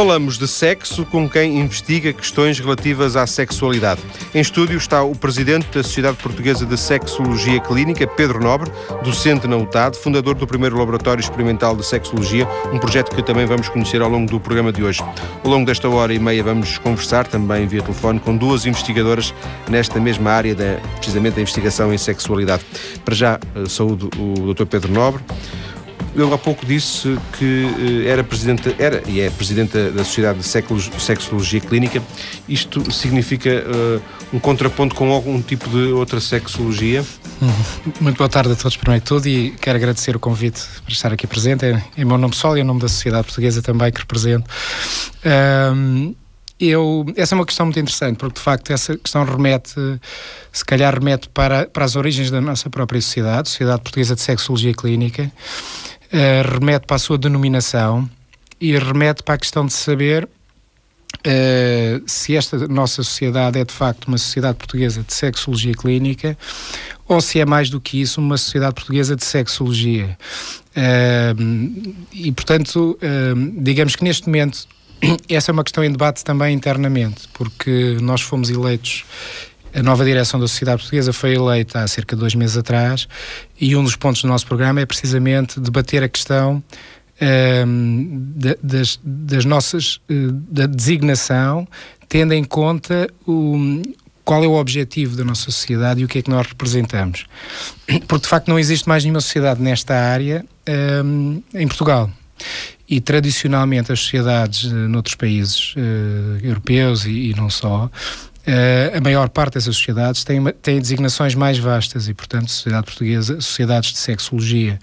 Falamos de sexo com quem investiga questões relativas à sexualidade. Em estúdio está o presidente da Sociedade Portuguesa de Sexologia Clínica, Pedro Nobre, docente na UTAD, fundador do primeiro Laboratório Experimental de Sexologia, um projeto que também vamos conhecer ao longo do programa de hoje. Ao longo desta hora e meia vamos conversar também via telefone com duas investigadoras nesta mesma área, da, precisamente da investigação em sexualidade. Para já, eh, saúdo o Dr. Pedro Nobre. Eu há pouco disse que eh, era presidente, era e é presidente da Sociedade de Sexologia Clínica. Isto significa uh, um contraponto com algum tipo de outra sexologia? Muito boa tarde a todos, primeiro de tudo, e quero agradecer o convite para estar aqui presente. Em meu nome pessoal e em nome da Sociedade Portuguesa também que represento. Um, eu, essa é uma questão muito interessante, porque de facto essa questão remete, se calhar remete para, para as origens da nossa própria sociedade, Sociedade Portuguesa de Sexologia Clínica, uh, remete para a sua denominação e remete para a questão de saber uh, se esta nossa sociedade é de facto uma sociedade portuguesa de sexologia clínica ou se é mais do que isso uma sociedade portuguesa de sexologia. Uh, e portanto, digamos que neste momento essa é uma questão em debate também internamente, porque nós fomos eleitos a nova direção da Sociedade Portuguesa foi eleita há cerca de dois meses atrás e um dos pontos do nosso programa é precisamente debater a questão um, das, das, nossas uh, da designação, tendo em conta o, qual é o objetivo da nossa sociedade e o que é que nós representamos. Porque de facto não existe mais nenhuma sociedade nesta área um, em Portugal. E tradicionalmente as sociedades uh, noutros países uh, europeus e, e não só Uh, a maior parte dessas sociedades tem, tem designações mais vastas e, portanto, sociedade portuguesa, sociedades de sexologia.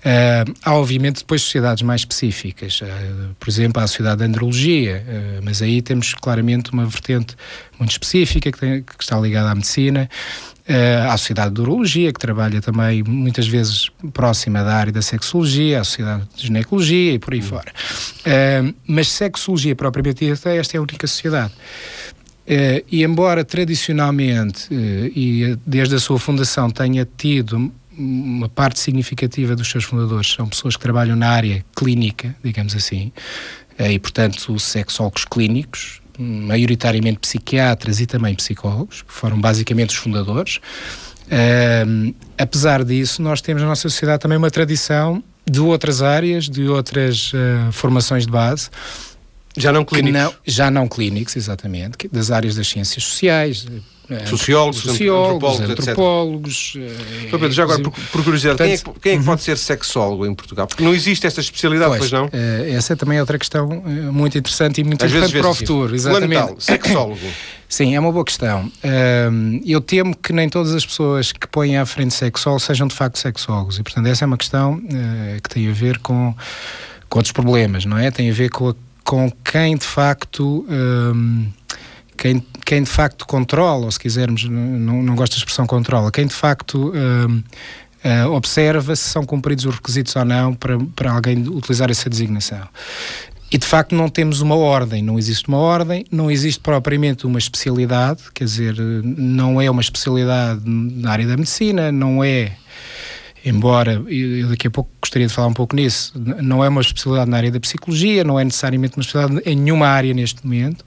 Uh, há, obviamente, depois sociedades mais específicas. Uh, por exemplo, há a sociedade de andrologia, mas aí temos claramente uma vertente muito específica que, tem, que está ligada à medicina. há a sociedade de urologia, que trabalha também muitas vezes próxima da área da sexologia, a sociedade de ginecologia e por aí fora. mas sexologia propriamente dita, esta é a única sociedade. Uh, e embora tradicionalmente uh, e desde a sua fundação tenha tido uma parte significativa dos seus fundadores são pessoas que trabalham na área clínica, digamos assim, uh, e portanto sexólogos clínicos, maioritariamente psiquiatras e também psicólogos, que foram basicamente os fundadores. apesar disso, nós temos na nossa sociedade também uma tradição de outras áreas, de outras formações de base, já não clínicos? Não, já não clínicos, exatamente, das áreas das ciências sociais, eh, sociólogos, sociólogos antropólogos, antropólogos etc. Pedro, já agora, por, por curiosidade, Portanto, quem, é que, quem é que pode ser sexólogo em Portugal? Porque não existe esta especialidade, pois, pois não? Essa também é outra questão muito interessante e muito Às importante para o futuro. Exatamente. sexólogo. Sim, é uma boa questão. Uh, eu temo que nem todas as pessoas que põem à frente sexólogo sejam de facto sexólogos. E, portanto, essa é uma questão que tem a ver com, com outros problemas, não é? Tem a ver com a com quem de facto um, quem, quem de facto controla, ou se quisermos, não, não gosto da expressão controla, quem de facto um, uh, observa se são cumpridos os requisitos ou não para, para alguém utilizar essa designação. E de facto não temos uma ordem, não existe uma ordem, não existe propriamente uma especialidade, quer dizer, não é uma especialidade na área da medicina, não é embora eu daqui a pouco gostaria de falar um pouco nisso, não é uma especialidade na área da psicologia, não é necessariamente uma especialidade em nenhuma área neste momento,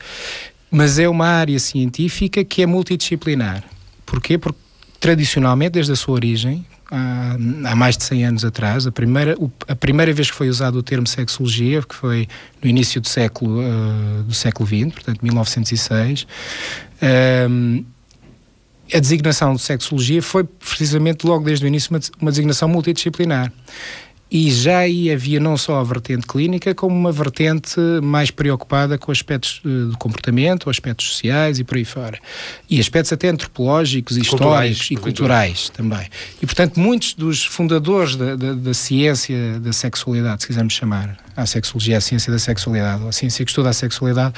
mas é uma área científica que é multidisciplinar. Porquê? Porque tradicionalmente, desde a sua origem, há, mais de 100 anos atrás, a primeira, a primeira vez que foi usado o termo sexologia, que foi no início do século, uh, do século XX, portanto 1906, um, a designação de sexologia foi precisamente logo desde o início uma, uma designação multidisciplinar. E já aí havia não só a vertente clínica, como uma vertente mais preocupada com aspectos eh, do comportamento, aspectos sociais e por aí fora. E aspectos até antropológicos, históricos e culturais também. E, portanto, muitos dos fundadores da, da, da, ciência da sexualidade, se quisermos chamar, a sexologia, a ciência da sexualidade, ou a ciência que estuda a sexualidade,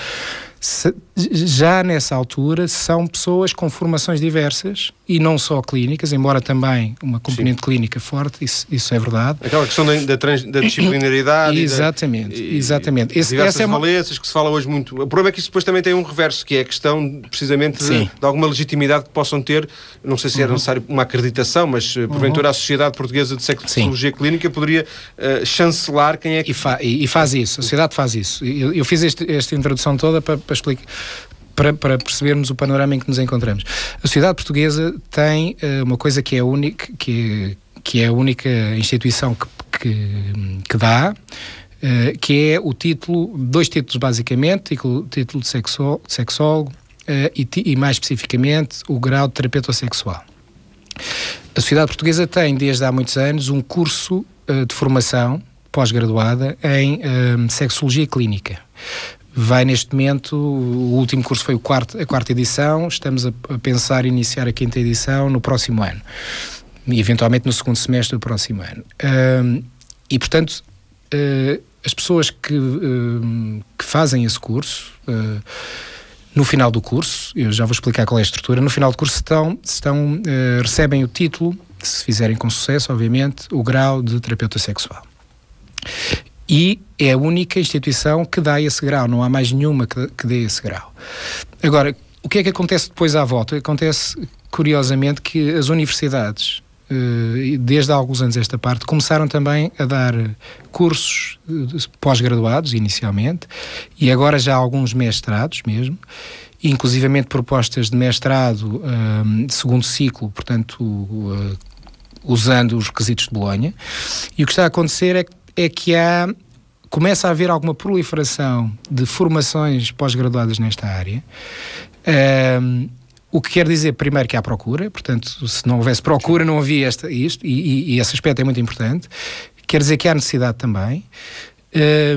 já nessa altura são pessoas com formações diversas e não só clínicas, embora também uma componente Sim. clínica forte, isso, isso é verdade. Aquela questão da, da, trans, da disciplinaridade. exatamente, e, exatamente. Esse, diversas essa é uma... valências que se fala hoje muito. O problema é que isso depois também tem um reverso, que é a questão precisamente de, de, alguma legitimidade que possam ter, não sei se era uhum. necessário uma acreditação, mas eh, porventura uhum. a Sociedade Portuguesa de Sexologia. Clínica poderia uh, chancelar quem é que... E, fa e, e, faz isso, a Sociedade faz isso. Eu, eu fiz este, esta introdução toda para, para explicar para, para, percebermos o panorama em que nos encontramos. A sociedade portuguesa tem uh, uma coisa que é única, que, que é a única instituição que, que, que dá, uh, que é o título, dois títulos basicamente, o título de, sexo, sexólogo uh, e, e, mais especificamente o grau de terapeuta sexual. A sociedade portuguesa tem desde há muitos anos um curso de formação pós-graduada em sexologia clínica vai neste momento, o último curso foi o quarto, a quarta edição, estamos a, a pensar iniciar a quinta edição no próximo ano. E eventualmente no segundo semestre do próximo ano. E portanto, uh, as pessoas que, uh, que fazem esse curso, uh, no final do curso, eu já vou explicar qual é a estrutura, no final do curso estão, estão recebem o título, se fizerem com sucesso, obviamente, o grau de terapeuta sexual e é a única instituição que dá esse grau, não há mais nenhuma que, que dê esse grau. Agora, o que é que acontece depois à volta? Acontece, curiosamente, que as universidades, eh, desde há alguns anos esta parte, começaram também a dar cursos eh, pós-graduados, inicialmente, e agora já alguns mestrados mesmo, inclusivamente propostas de mestrado um, eh, segundo ciclo, portanto, uh, usando os requisitos de Bolonha. E o que está a acontecer é que é que há começa a haver alguma proliferação de formações pós-graduadas nesta área. Um, o que quer dizer, primeiro, que há procura, portanto, se não houvesse procura, não havia esta, isto, e, e, e esse aspecto é muito importante. Quer dizer que há necessidade também.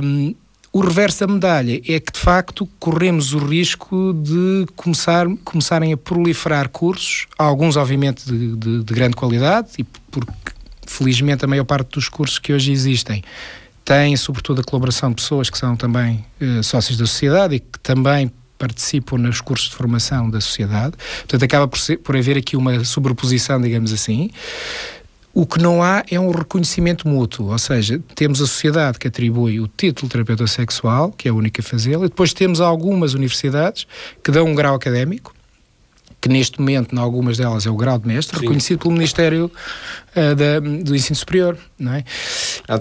Um, o reverso da medalha é que, de facto, corremos o risco de começar, começarem a proliferar cursos, alguns, obviamente, de, de, de grande qualidade, e porque felizmente, a maior parte dos cursos que hoje existem têm, sobretudo, a colaboração de pessoas que são também eh, sócios da sociedade e que também participam nos cursos de formação da sociedade. Portanto, acaba por, ser, por haver aqui uma sobreposição, digamos assim. O que não há é um reconhecimento mútuo, ou seja, temos a sociedade que atribui o título de terapeuta sexual, que é a única a fazê-lo, e depois temos algumas universidades que dão um grau académico, que neste momento, em algumas delas, é o grau de mestre, Sim. reconhecido pelo Ministério uh, da, do Ensino Superior, não é?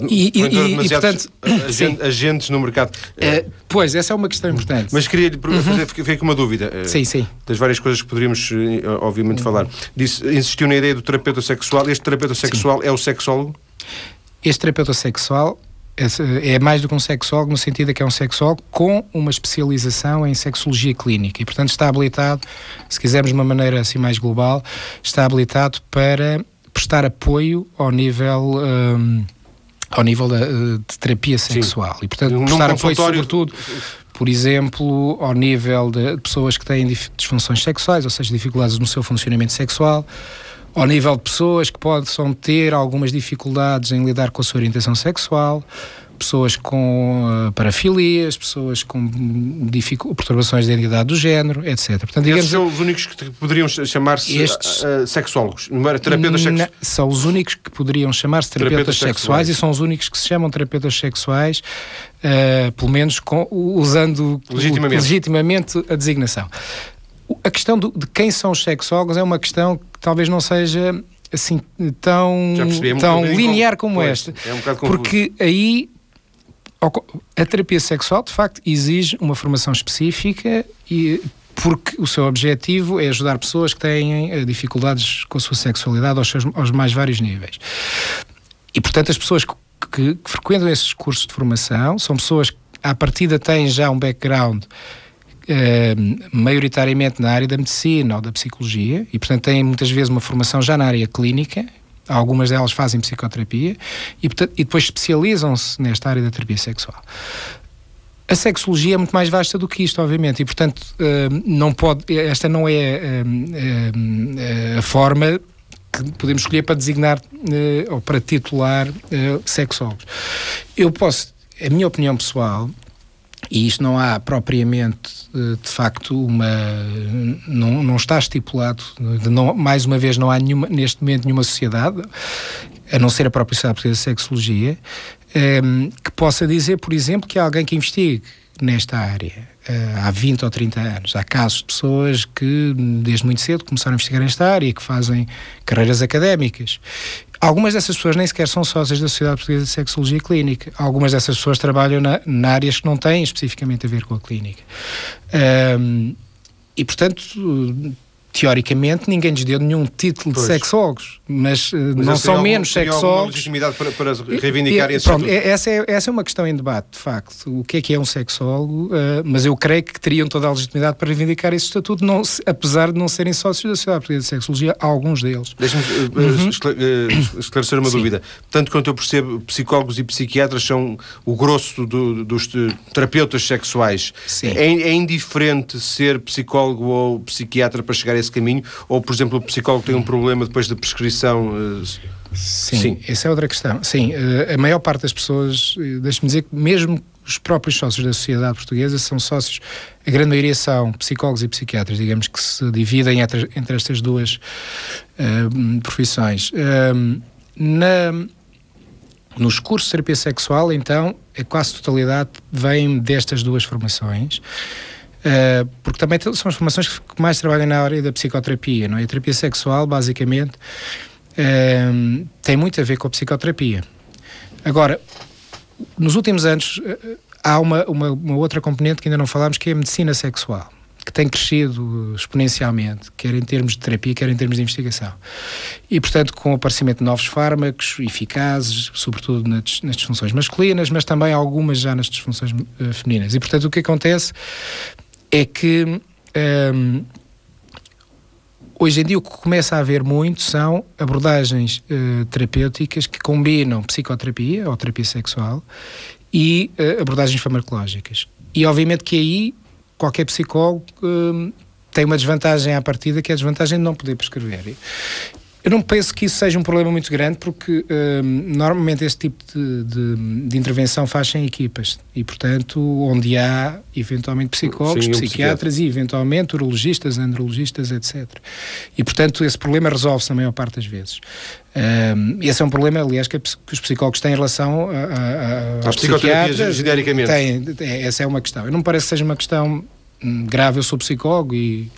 e, e, e, portanto, agentes, agentes no mercado. Uh, pois, essa é uma questão importante. Mas queria lhe uhum. fazer, fiquei com uma dúvida. Uh, sim, sim. Das várias coisas que poderíamos, obviamente, uhum. falar. Disse, insistiu na ideia do terapeuta sexual. Este terapeuta sexual sim. é o sexólogo? Este terapeuta sexual é mais do que um sexólogo, no sentido de que é um sexólogo com uma especialização em sexologia clínica e, portanto, está habilitado, se quisermos de uma maneira assim mais global, está habilitado para prestar apoio ao nível. Um, ao nível da, de terapia sexual Sim. e portanto Num prestar apoio sobretudo por exemplo, ao nível de pessoas que têm disfunções sexuais, ou seja, dificuldades no seu funcionamento sexual, ao nível de pessoas que possam ter algumas dificuldades em lidar com a sua orientação sexual, pessoas com uh, parafilias, pessoas com perturbações de identidade do género, etc. Portanto, digamos, Esses são os únicos que poderiam chamar-se estes, uh, sexólogos, não era terapeutas sexuais? São os únicos que poderiam chamar-se terapeutas, terapeutas sexuais, sexuais, e são os únicos que se chamam terapeutas sexuais, uh, pelo menos com, usando legitimamente. legitimamente a designação. A questão do, de quem são os sexólogos é uma questão que talvez não seja assim tão, percebi, é um tão linear como pois, esta. É um porque aí a terapia sexual de facto exige uma formação específica e porque o seu objetivo é ajudar pessoas que têm eh, dificuldades com a sua sexualidade aos, seus, aos mais vários níveis. E portanto as pessoas que, que, que frequentam esses cursos de formação são pessoas que à partida têm já um background eh, maioritariamente na área da medicina ou da psicologia e, portanto, têm muitas vezes uma formação já na área clínica. Algumas delas fazem psicoterapia e, portanto, e depois especializam-se nesta área da terapia sexual. A sexologia é muito mais vasta do que isto, obviamente, e portanto eh, não pode, esta não é eh, a forma que podemos escolher para designar ou para titular sexólogos. Eu posso, a minha opinião pessoal e isto não há propriamente, eh, de facto, uma. Não, não está estipulado, não, mais uma vez, não há nenhuma, neste momento nenhuma sociedade, a não ser a própria Sociedade Portuguesa de Sexologia, um, que possa dizer, por exemplo, que há alguém que investigue nesta área uh, há 20 ou 30 anos. Há casos de pessoas que, desde muito cedo, começaram a investigar nesta área, que fazem carreiras académicas. Algumas dessas pessoas nem sequer são sócias da Sociedade Portuguesa de Sexologia Clínica. Algumas dessas pessoas trabalham na, na áreas que não têm especificamente a ver com a clínica. Um, e, portanto, teoricamente ninguém lhes deu nenhum título pois. de sexólogos, mas, eh, mas não são menos sexólogos. legitimidade para, para reivindicar esse pronto, é, essa, é, essa é uma questão em debate, de facto. O que é que é um sexólogo? Uh, mas eu creio que teriam toda a legitimidade para reivindicar esse estatuto, não, apesar de não serem sócios da Sociedade Portuguesa de Sexologia, alguns deles. Deixa-me uh, uhum. esclarecer uma Sim. dúvida. Tanto quanto eu percebo, psicólogos e psiquiatras são o grosso do, dos terapeutas sexuais. Sim. É, é indiferente ser psicólogo ou psiquiatra para chegar a esse caminho? Ou, por exemplo, o psicólogo tem um problema depois da prescrição? Sim, Sim, essa é outra questão. Sim, eh, a maior parte das pessoas, eh, deixe-me dizer que mesmo os próprios sócios da sociedade portuguesa são sócios, a grande maioria são psicólogos e psiquiatras, digamos que se dividem entre, entre estas duas uh, profissões. Uh, na, nos cursos de terapia sexual, então, a quase totalidade vem destas duas formações. Uh, porque também são as formações que mais trabalham na área da psicoterapia, não é? A terapia sexual, basicamente, uh, tem muito a ver com a psicoterapia. Agora, nos últimos anos, uh, há uma, uma, uma, outra componente que ainda não falámos, que é a medicina sexual, que tem crescido exponencialmente, quer em termos de terapia, quer em termos de investigação. E, portanto, com o aparecimento de novos fármacos eficazes, sobretudo nas, nas disfunções masculinas, mas também algumas já nas disfunções femininas. E, portanto, o que acontece é que um, hoje em dia o que começa a haver muito são abordagens uh, terapêuticas que combinam psicoterapia ou terapia sexual e uh, abordagens farmacológicas. E obviamente que aí qualquer psicólogo uh, tem uma desvantagem à partida, que é a desvantagem de não poder prescrever. Eu não penso que isso seja um problema muito grande, porque hum, normalmente este tipo de, de, de, intervenção faz em equipas e, portanto, onde há eventualmente psicólogos, Sim, psiquiatras um e eventualmente urologistas, andrologistas, etc. E, portanto, esse problema resolve-se na maior parte das vezes. Um, esse é um problema, aliás, que, os psicólogos têm em relação a, a, aos psiquiatras. genericamente. Tem, essa é uma questão. Eu não me parece que seja uma questão hum, grave. Eu sou psicólogo e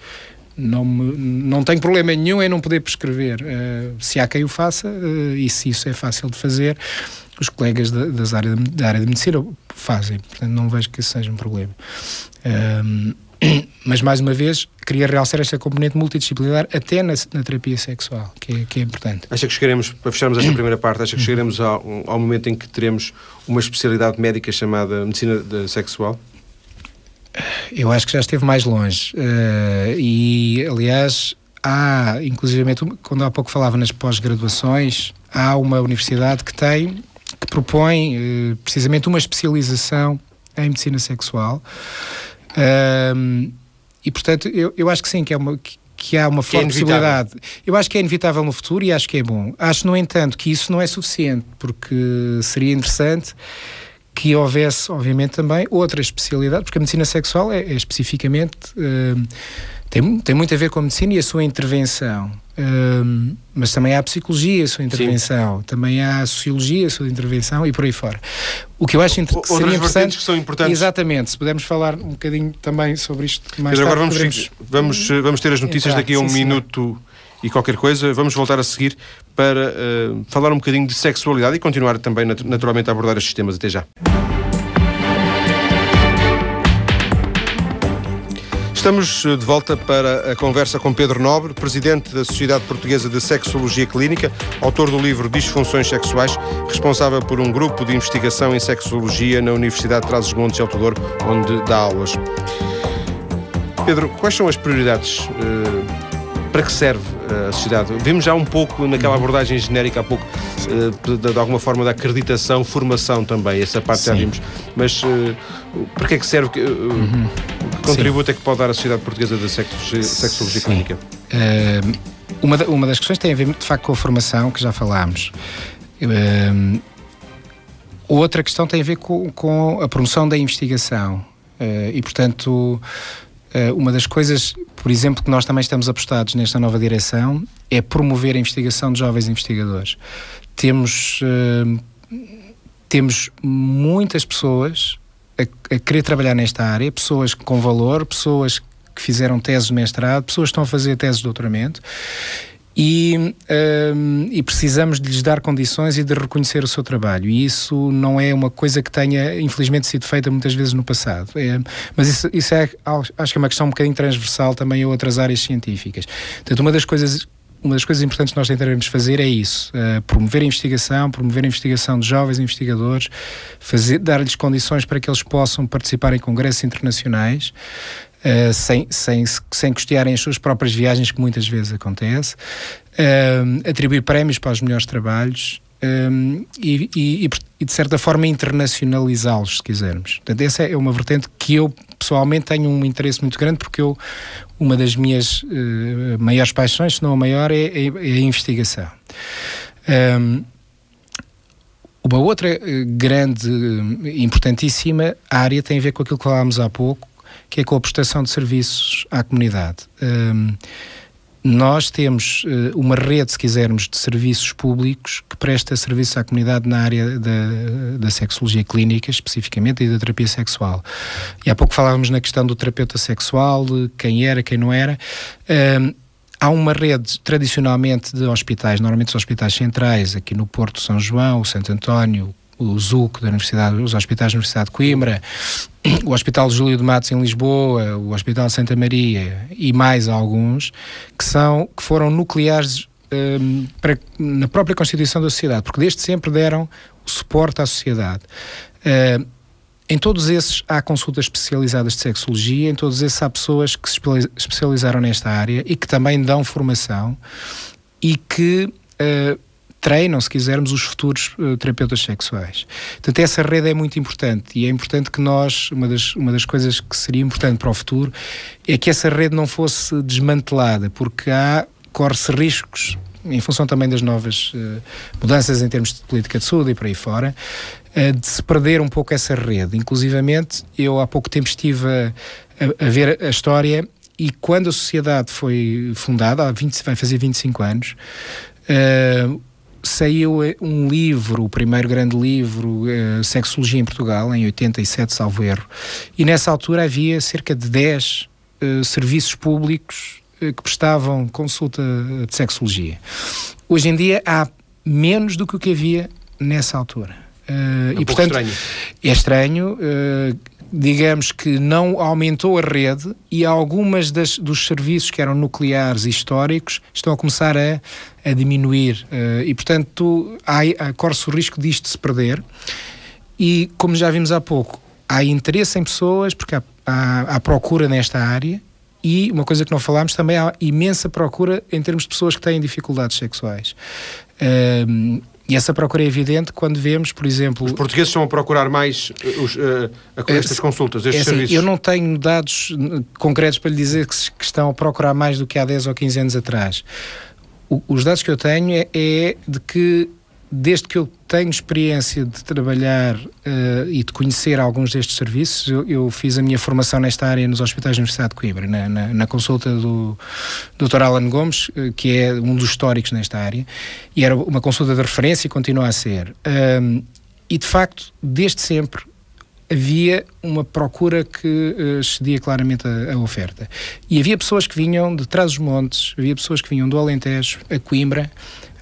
não, me, não tenho problema nenhum em não poder prescrever. Uh, se há quem o faça, uh, e se isso é fácil de fazer, os colegas da, das área, da área de medicina fazem. Portanto, não vejo que isso seja um problema. Uh, mas, mais uma vez, queria realçar esta componente multidisciplinar até na, na terapia sexual, que é, que é, importante. Acha que chegaremos, para fecharmos esta primeira parte, acha que chegaremos ao, ao momento em que teremos uma especialidade médica chamada medicina sexual? Eu acho que já esteve mais longe. Uh, e, aliás, há, inclusive, quando há pouco falava nas pós-graduações, há uma universidade que tem, que propõe uh, precisamente uma especialização em medicina sexual. Uh, e, portanto, eu, eu acho que sim, que é uma. Que, que há uma que forte é possibilidade. Eu acho que é inevitável no futuro e acho que é bom. Acho, no entanto, que isso não é suficiente, porque seria interessante que houvesse, obviamente, também outra especialidade, porque a medicina sexual é, é especificamente. Uh, tem, tem muito a ver com a medicina e a sua intervenção. Uh, mas também há a psicologia, a sua intervenção, Sim. também há a sociologia, a sua intervenção e por aí fora. O que eu acho que seria interessante. que são importantes. Exatamente, se pudermos falar um bocadinho também sobre isto mais mas tarde. Agora vamos, poderemos... vamos, vamos ter as notícias Entrar. daqui a um Sim, minuto e qualquer coisa. Vamos voltar a seguir para uh, falar um bocadinho de sexualidade e continuar também naturalmente a abordar estes temas. Até já. Estamos eh, de volta para a conversa com Pedro Nobre, presidente da Sociedade Portuguesa de Sexologia Clínica, autor do livro Disfunções Sexuais, responsável por um grupo de investigação em sexologia na Universidade de Trás-os-Montes e Alto Douro, onde dá aulas. Pedro, quais são as prioridades uh, para que serve eh, a sociedade? Vimos já um pouco naquela uhum. abordagem genérica há pouco, eh, de, de alguma forma, da acreditação, formação também, essa parte Sim. já vimos. Mas uh, para que é que serve? Que, uhum. Que contributo Sim. é que pode dar a Sociedade Portuguesa de Sexologia, Sexologia Clínica? Uh, uma, da, uma das questões tem a ver, de facto, com a formação, que já falámos. Uh, outra questão tem a ver com, com a promoção da investigação. e, portanto, uma das coisas, por exemplo, que nós também estamos apostados nesta nova direção é promover a investigação de jovens investigadores. Temos, temos muitas pessoas a, a querer trabalhar nesta área, pessoas com valor, pessoas que fizeram teses de mestrado, pessoas que estão a fazer teses de doutoramento e, um, e, precisamos de lhes dar condições e de reconhecer o seu trabalho. E isso não é uma coisa que tenha, infelizmente, sido feita muitas vezes no passado. É, mas isso, isso é, acho que é uma questão um bocadinho transversal também a outras áreas científicas. Portanto, uma das coisas uma das coisas importantes que nós tentaremos fazer é isso: uh, promover a investigação, promover a investigação de jovens investigadores, dar-lhes condições para que eles possam participar em congressos internacionais, uh, sem, sem, sem custearem as suas próprias viagens, que muitas vezes acontece, uh, atribuir prémios para os melhores trabalhos. Um, e, e, e, de certa forma internacionalizá-los, se quisermos. Portanto, essa é uma vertente que eu pessoalmente tenho um interesse muito grande, porque eu, uma das minhas uh, maiores paixões, se não a maior, é, é, é a investigação. Um, uma outra grande, importantíssima área tem a ver com aquilo que falámos há pouco, que é com a prestação de serviços à comunidade. Um, nós temos uh, uma rede, se quisermos, de serviços públicos que presta serviços à comunidade na área da, da sexologia clínica, especificamente, e da terapia sexual. E há pouco falávamos na questão do terapeuta sexual, quem era, quem não era. Um, há uma rede, tradicionalmente, de hospitais, normalmente os hospitais centrais, aqui no Porto São João, Santo António, o ZUC da Universidade, os hospitais da Universidade de Coimbra, o Hospital Júlio de Matos em Lisboa, o Hospital Santa Maria e mais alguns que são que foram nucleares um, para, na própria constituição da sociedade, porque desde sempre deram suporte à sociedade. Uh, em todos esses há consultas especializadas de sexologia, em todos esses há pessoas que se especializaram nesta área e que também dão formação e que uh, treinam, se quisermos, os futuros uh, terapeutas sexuais. Portanto, essa rede é muito importante e é importante que nós, uma das, uma das coisas que seria importante para o futuro é que essa rede não fosse desmantelada, porque há, corre-se riscos, em função também das novas uh, mudanças em termos de política de saúde e por aí fora, uh, de se perder um pouco essa rede. Inclusivamente, eu há pouco tempo estive a, a, a ver a história e quando a sociedade foi fundada, há 20, vai fazer 25 anos, uh, saiu eh, um livro, o primeiro grande livro, uh, Sexologia em Portugal, em 87, salvo erro. E nessa altura havia cerca de 10 uh, serviços públicos uh, que prestavam consulta de sexologia. Hoje em dia há menos do que o que havia nessa altura. Uh, é um e portanto estranho. é estranho digamos que não aumentou a rede e algumas das, dos serviços que eram nucleares e históricos estão a começar a, a diminuir. Uh, e portanto há, há, corre-se o risco disto se perder. E como já vimos há pouco há interesse em pessoas porque há, há, há procura nesta área e uma coisa que não falámos também há imensa procura em termos de pessoas que têm dificuldades sexuais. Uh, e essa procura é evidente quando vemos, por exemplo. Os portugueses estão a procurar mais uh, os, uh, estas consultas, estes é assim, serviços? Eu não tenho dados concretos para lhe dizer que, que, estão a procurar mais do que há 10 ou 15 anos atrás. O, os dados que eu tenho é, é de que desde que eu tenho experiência de trabalhar uh, e de conhecer alguns destes serviços, eu, eu, fiz a minha formação nesta área nos hospitais da Universidade de Coimbra, na, na, na consulta do Dr. Alan Gomes, uh, que é um dos históricos nesta área, e era uma consulta de referência e continua a ser. Um, e de facto, desde sempre, havia uma procura que uh, excedia claramente a, a, oferta. E havia pessoas que vinham de trás dos montes, havia pessoas que vinham do Alentejo a Coimbra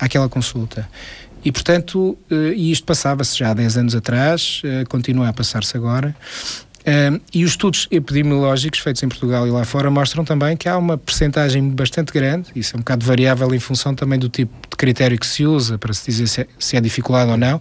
àquela consulta. E, portanto, uh, isto passava-se já há 10 anos atrás, uh, continua a passar-se agora. Uh, e os estudos epidemiológicos feitos em Portugal e lá fora mostram também que há uma percentagem bastante grande, isso é um bocado variável em função também do tipo de critério que se usa para se dizer se é, se é dificuldade ou não,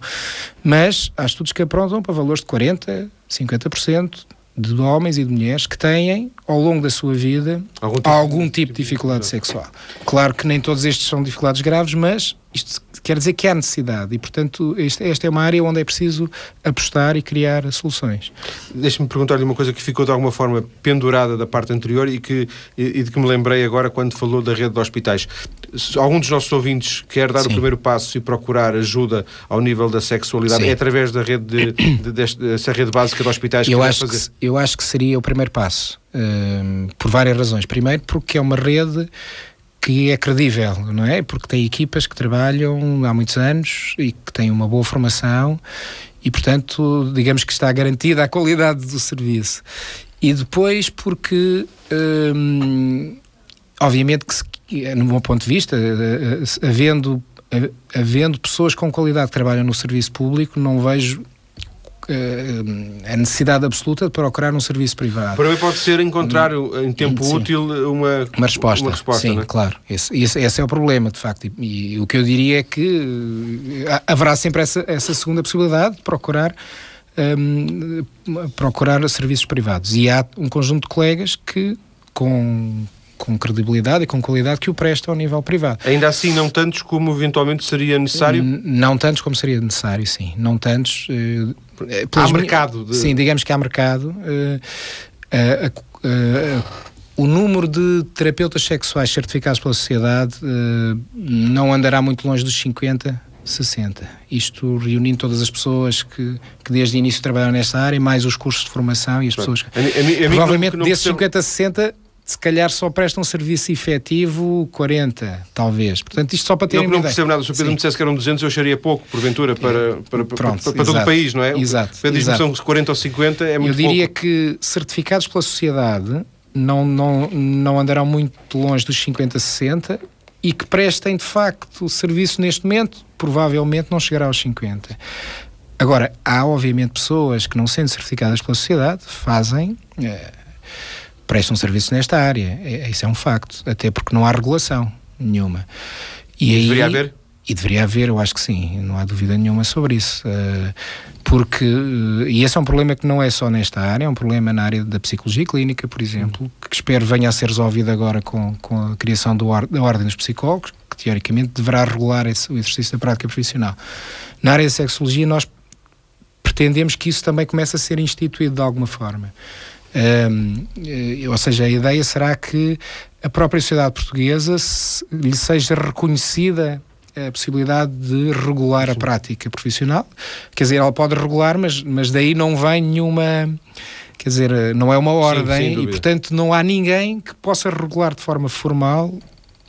mas há estudos que apontam para valores de 40%, 50% de homens e de mulheres que têm, ao longo da sua vida, algum tipo, algum tipo de dificuldade sexual. Claro que nem todos estes são dificuldades graves, mas isto quer dizer que há necessidade e, portanto, esta é uma área onde é preciso apostar e criar soluções. Deixe-me perguntar-lhe uma coisa que ficou de alguma forma pendurada da parte anterior e, que, e, de que me lembrei agora quando falou da rede de hospitais. Algum dos nossos ouvintes quer dar Sim. o primeiro passo e procurar ajuda ao nível da sexualidade, Sim. é através da rede, de, de, de, dessa rede básica de hospitais eu que acho fazer? Que, eu acho que seria o primeiro passo, uh, por várias razões. Primeiro, porque é uma rede que é credível, não é? Porque tem equipas que trabalham há muitos anos e que têm uma boa formação e, portanto, digamos que está garantida a qualidade do serviço. E depois porque, hum, obviamente que, no meu ponto de vista, eh, eh, havendo, havendo pessoas com qualidade que trabalham no serviço público, não vejo a necessidade absoluta de procurar um serviço privado. Para mim pode ser encontrar em tempo sim. útil uma, uma resposta. Uma resposta sim, é? claro. Esse, esse, esse, é o problema, de facto. E, e, o que eu diria é que uh, haverá sempre essa, essa segunda possibilidade de procurar um, procurar serviços privados. E há um conjunto de colegas que com com credibilidade e com qualidade que o presta ao nível privado. Ainda assim, não tantos como eventualmente seria necessário? N não tantos como seria necessário, sim. Não tantos. Uh, há mercado? De... Sim, digamos que há mercado. Uh, uh, o número de terapeutas sexuais certificados pela sociedade não andará muito longe dos 50, 60. Isto reunindo todas as pessoas que, que desde o início trabalharam nesta área, mais os cursos de formação e as pessoas. A, a, a, provavelmente desses 50 a 60 se calhar só prestam serviço efetivo 40, talvez. Portanto, isto só para terem Eu não percebo nada. Se o Pedro Sim. me dissesse que eram 200, eu acharia pouco, porventura, para, para, Pronto, para, para todo o país, não é? Exato. Pedro diz-me são 40 ou 50, é muito Eu diria pouco. que certificados pela sociedade não, não, não andarão muito longe dos 50, 60 e que prestem, de facto, o serviço neste momento, provavelmente não chegará aos 50. Agora, há obviamente pessoas que, não sendo certificadas pela sociedade, fazem... Eh, prestam serviço nesta área. É, isso é um facto, até porque não há regulação nenhuma. E, e aí, deveria haver? E deveria haver, eu acho que sim, não há dúvida nenhuma sobre isso. Uh, porque, uh, e esse é um problema que não é só nesta área, é um problema na área da psicologia clínica, por exemplo, hum. que espero venha a ser resolvido agora com, com a criação do or, da Ordem dos Psicólogos, que teoricamente deverá regular esse, o exercício da prática profissional. Na área da sexologia, nós pretendemos que isso também comece a ser instituído de alguma forma. Um, eh, ou seja, a ideia será que a própria sociedade portuguesa se, lhe seja reconhecida a possibilidade de regular Sim. a prática profissional. Quer dizer, ela pode regular, mas, mas daí não vem nenhuma. Quer dizer, não é uma ordem Sim, e, portanto, não há ninguém que possa regular de forma formal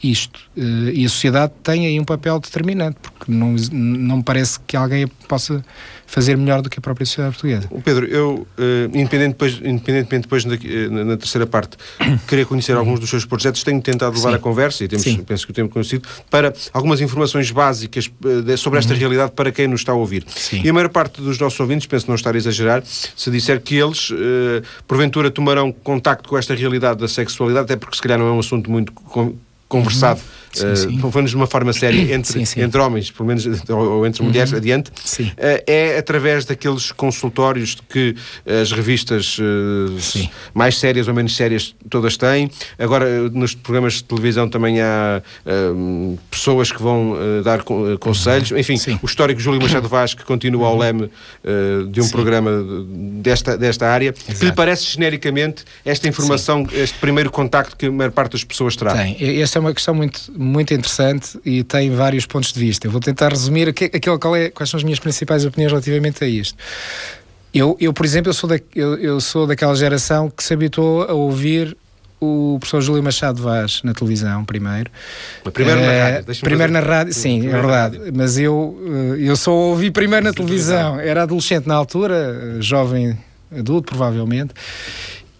isto. Uh, e a sociedade tem aí um papel determinante, porque não, não me parece que alguém possa fazer melhor do que a própria sociedade portuguesa. Pedro, eu, uh, independente depois, independentemente depois na, eh, na, terceira parte, querer conhecer alguns dos seus projetos, tenho tentado levar Sim. a conversa, e temos, penso que o temos conhecido, para algumas informações básicas sobre esta uhum. realidade para quem nos está a ouvir. Sim. E a maior parte dos nossos ouvintes, penso não estar a exagerar, se disser que eles, porventura, tomarão contacto com esta realidade da sexualidade, até porque se calhar não é um assunto muito conversado. Uhum sim, uh, sim. menos de uma forma séria, entre, sim, entre homens, pelo menos, ou, entre mulheres, uhum. adiante, uh, é através daqueles consultórios que as revistas uh, mais sérias ou menos sérias todas têm. Agora, nos programas de televisão também há uh, pessoas que vão dar conselhos. Enfim, o histórico Júlio Machado Vaz, que continua ao leme de um programa desta, desta área, Exato. que lhe parece genericamente esta informação, este primeiro contacto que a maior parte das pessoas traz. Tem. Esta é uma questão muito muito interessante e tem vários pontos de vista. Eu vou tentar resumir aquilo, qual é, quais são as minhas principais opiniões relativamente a isto. Eu, eu por exemplo, eu sou, da, eu, eu sou daquela geração que se habituou a ouvir o professor Júlio Machado Vaz na televisão primeiro. Primeiro uh, na eh, rádio. Primeiro na rádio, sim, é verdade. Mas eu, eh, eu só ouvi primeiro na televisão. Era adolescente na altura, jovem adulto, provavelmente.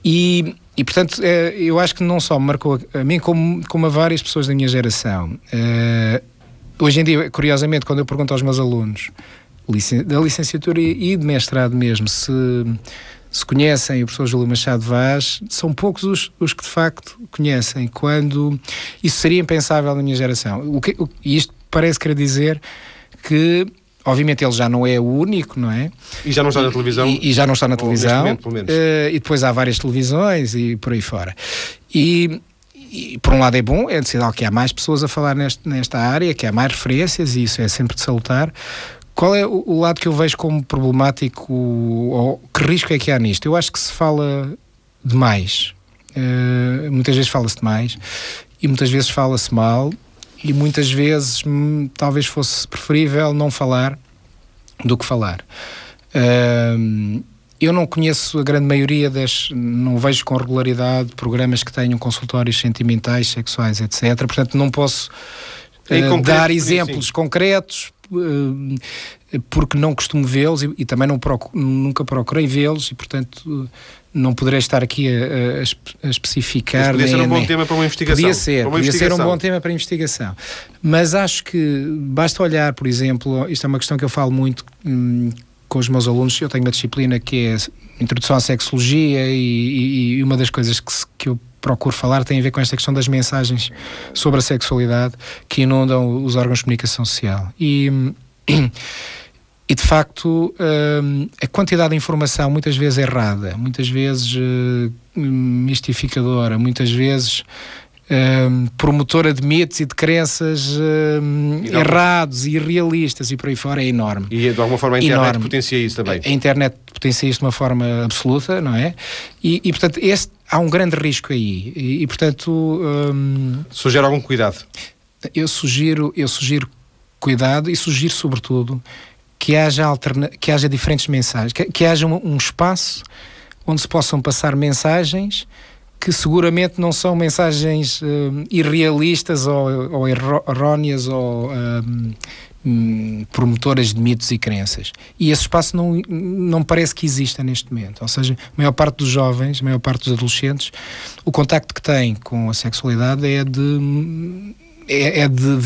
E e, portanto, eh, eu acho que não só marcou a mim, como, como a várias pessoas da minha geração. Uh, hoje em dia, curiosamente, quando eu pergunto aos meus alunos da licenciatura e de mestrado mesmo, se, se conhecem o professor Júlio Machado Vaz, são poucos os, os que de facto conhecem, quando isso seria impensável na minha geração. O que, o, isto parece querer dizer que Obviamente ele já não é o único, não é? E já não está na televisão? E, e já não está na televisão. Momento, uh, e depois há várias televisões e por aí fora. E, e, por um lado é bom, é sinal que há mais pessoas a falar neste, nesta área, que há mais referências e isso é sempre de salutar. Qual é o, o lado que eu vejo como problemático ou que risco é que há nisto? Eu acho que se fala demais. Uh, muitas vezes fala-se demais e muitas vezes fala-se mal e muitas vezes hum, talvez fosse preferível não falar do que falar. Uh, eu não conheço a grande maioria das, não vejo com regularidade programas que tenham consultórios sentimentais, sexuais, etc. Portanto, não posso uh, dar exemplos sim. concretos uh, porque não costumo vê-los e, e, também não procuro, nunca procurei vê-los e, portanto, não poderei estar aqui a, a, a especificar. Mas podia ser um bom tema para uma investigação. Podia ser, podia ser um bom tema para investigação. Mas acho que basta olhar, por exemplo, isto é uma questão que eu falo muito. Hum, com os meus alunos, eu tenho uma disciplina que é Introdução à Sexologia e, e, e uma das coisas que, que eu procuro falar tem a ver com esta questão das mensagens sobre a sexualidade que inundam os órgãos de comunicação social. E, e de facto, hum, a quantidade de informação muitas vezes errada, muitas vezes hum, mistificadora, muitas vezes um, promotora de mitos e de crenças errados e irrealistas e por aí fora é enorme. E de alguma forma a internet enorme. potencia isso também. A, internet potencia isso de uma forma absoluta, não é? E, e portanto, este, há um grande risco aí. E, e portanto. Um, Sugere algum cuidado? Eu sugiro, eu sugiro cuidado e sugiro, sobretudo, que haja, alterna que haja diferentes mensagens, que, que haja um, um espaço onde se possam passar mensagens que seguramente não são mensagens uh, irrealistas ou, ou erróneas ou um, promotoras de mitos e crenças. E esse espaço não, não parece que exista neste momento. Ou seja, a maior parte dos jovens, a maior parte dos adolescentes, o contacto que têm com a sexualidade é de é, é de,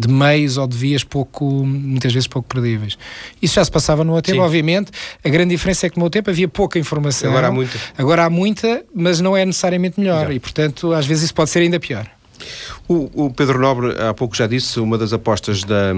de, meios ou de vias pouco, muitas vezes pouco credíveis. Isso já se passava no meu tempo, Sim. obviamente. A grande diferença é que no meu tempo havia pouca informação. Agora há muita. Agora há muita, mas não é necessariamente melhor. E, portanto, às vezes isso pode ser ainda pior. O, o, Pedro Nobre, há pouco já disse, uma das apostas da,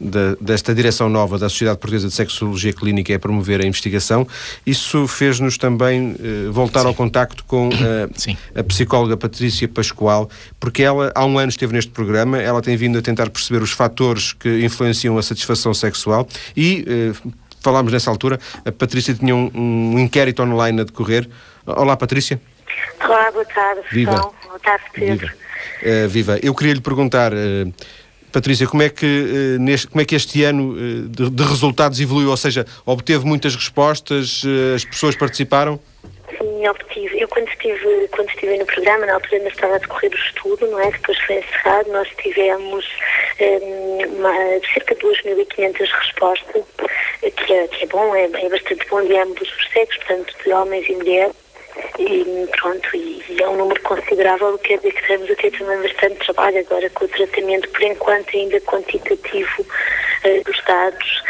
da, desta direção nova da Sociedade Portuguesa de Sexologia Clínica é promover a investigação. Isso fez-nos também eh, voltar Sim. ao contacto com a, a, psicóloga Patrícia Pascoal, porque ela há um ano esteve neste programa, ela tem vindo a tentar perceber os fatores que influenciam a satisfação sexual e. Eh, falámos nessa altura, a Patrícia tinha um, um inquérito online a decorrer. Olá, Patrícia. Olá, boa tarde, Viva. Boa tarde, Pedro. Viva. Uh, viva. Eu queria lhe perguntar, uh, Patrícia, como é, que, uh, neste, como é que este ano de, de, resultados evoluiu? Ou seja, obteve muitas respostas, as pessoas participaram? Sim, obtive. Eu quando estive, quando estive no programa, na altura ainda estava a decorrer o estudo, não é? Depois foi encerrado, nós tivemos um, uma, cerca de 2.500 respostas, que é, que é bom, é, é bastante bom de ambos os sexos, portanto, de homens e mulheres. E pronto, e, e, é um número considerável, quer dizer que estamos a ter também bastante trabalho agora com o tratamento, por enquanto ainda quantitativo uh, dos dados.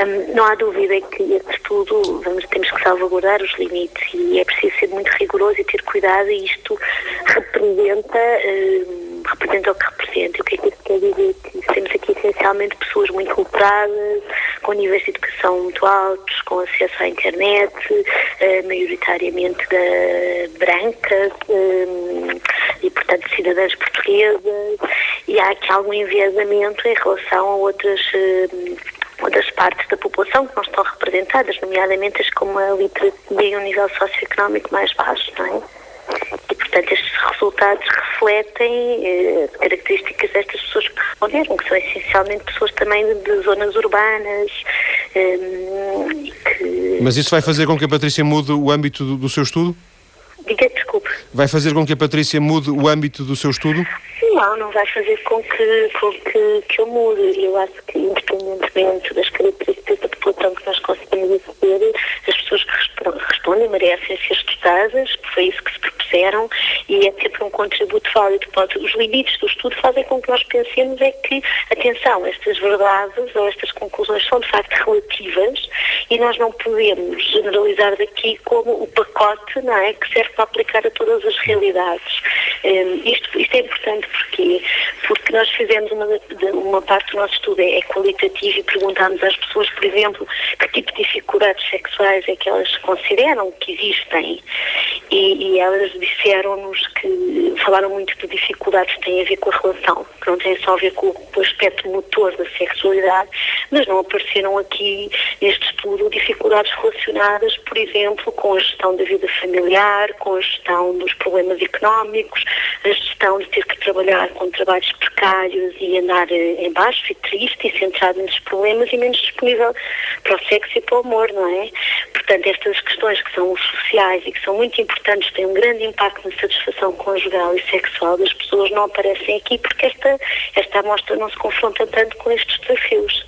Um, não há dúvida que este estudo vamos, temos que salvaguardar os limites e é preciso ser muito rigoroso e ter cuidado e isto representa, uh, representa o que representa. O que é que isso quer dizer? Que temos aqui essencialmente pessoas muito letradas, com níveis de educação muito altos, com acesso à internet, uh, maioritariamente da, brancas uh, e, portanto, cidadãs portuguesas e há aqui algum enviesamento em relação a outras outras partes da população que não estão representadas, nomeadamente as com uma literacia e um nível socioeconómico mais baixo, não é? E, portanto, estes resultados refletem eh, características destas pessoas que responderam, que são essencialmente pessoas também de, de zonas urbanas. Eh, que... Mas isso vai fazer com que a Patrícia mude o âmbito do, do seu estudo? Diga, desculpe. Vai fazer com que a Patrícia mude o âmbito do seu estudo? Não, não vai fazer com que, com que, que eu mude. Eu acho que, independentemente das características da população que nós conseguimos aceder, as pessoas que respondem merecem ser estudadas, foi isso que se propuseram, e é sempre um contributo válido. Pode, os limites do estudo fazem com que nós pensemos é que, atenção, estas verdades ou estas conclusões são de facto relativas e nós não podemos generalizar daqui como o pacote não é, que serve para aplicar a todas as realidades. Um, isto, isto é importante Porquê? Porque nós fizemos uma, uma parte do nosso estudo é, é qualitativo e perguntámos às pessoas, por exemplo, que tipo de dificuldades sexuais é que elas consideram que existem. E, e elas disseram-nos que falaram muito de dificuldades que têm a ver com a relação, que não têm só a ver com, com o aspecto motor da sexualidade, mas não apareceram aqui neste estudo dificuldades relacionadas, por exemplo, com a gestão da vida familiar, com a gestão dos problemas económicos, a gestão de ter que trabalhar com trabalhos precários e andar eh, em baixo e triste e centrado nesses problemas e menos disponível para o sexo e para o amor, não é? Portanto, estas questões que são sociais e que são muito importantes, têm um grande impacto na satisfação conjugal e sexual das pessoas, não aparecem aqui porque esta, esta amostra não se confronta tanto com estes desafios.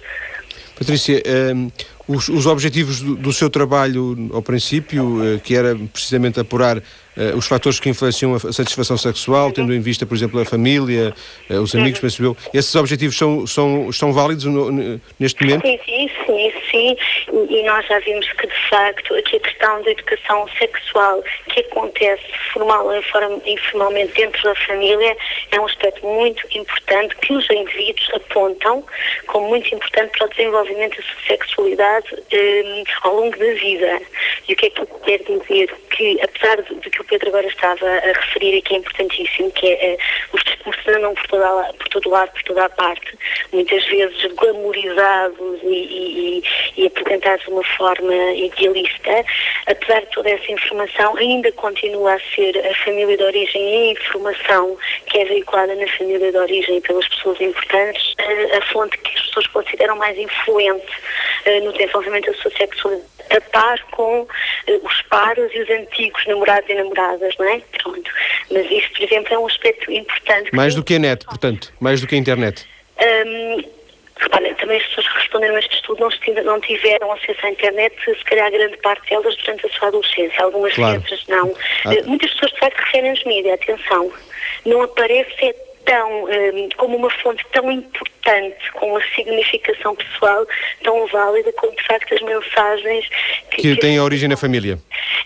Patrícia, um, os, os, objetivos do, do, seu trabalho ao princípio, uh, que era precisamente apurar os fatores que influenciam a satisfação sexual, tendo em vista, por exemplo, a família, uh, os amigos, uhum. penso eu. Esses objetivos são, são, estão válidos no, neste momento? Sim, sim, sim, sim. E nós já vimos que, de facto, aqui a questão da educação sexual que acontece formal ou informalmente dentro da família é um aspecto muito importante que os indivíduos apontam como muito importante para o desenvolvimento da sua sexualidade um, ao longo da vida. E o que é que quer dizer? Que, apesar de, de que o Pedro agora estava a referir que é importantíssimo, que é, é os discursos andam por, toda, por todo lado, por toda a parte, muitas vezes glamorizados e, e, e apresentados de uma forma idealista, apesar de toda essa informação, ainda continua a ser a família de origem e a informação que é veiculada na família de origem pelas pessoas importantes, a, a fonte que as pessoas consideram mais influente uh, no desenvolvimento da sua sexualidade, a par com uh, os pares e os antigos namorados e namoradas, não é? Pronto. Mas isso, por exemplo, é um aspecto importante. Mais do que a net, portanto, mais do que a internet. Um, Repara, também as pessoas que responderam a este estudo não, tiveram acesso à internet, se calhar grande parte delas durante a sua adolescência, algumas claro. crianças não. Ah. Eh, muitas pessoas de facto referem nos mídias, atenção, não aparece é tão, um, como uma fonte tão importante, com uma significação pessoal tão válida como de facto as mensagens que, que têm a origem na família.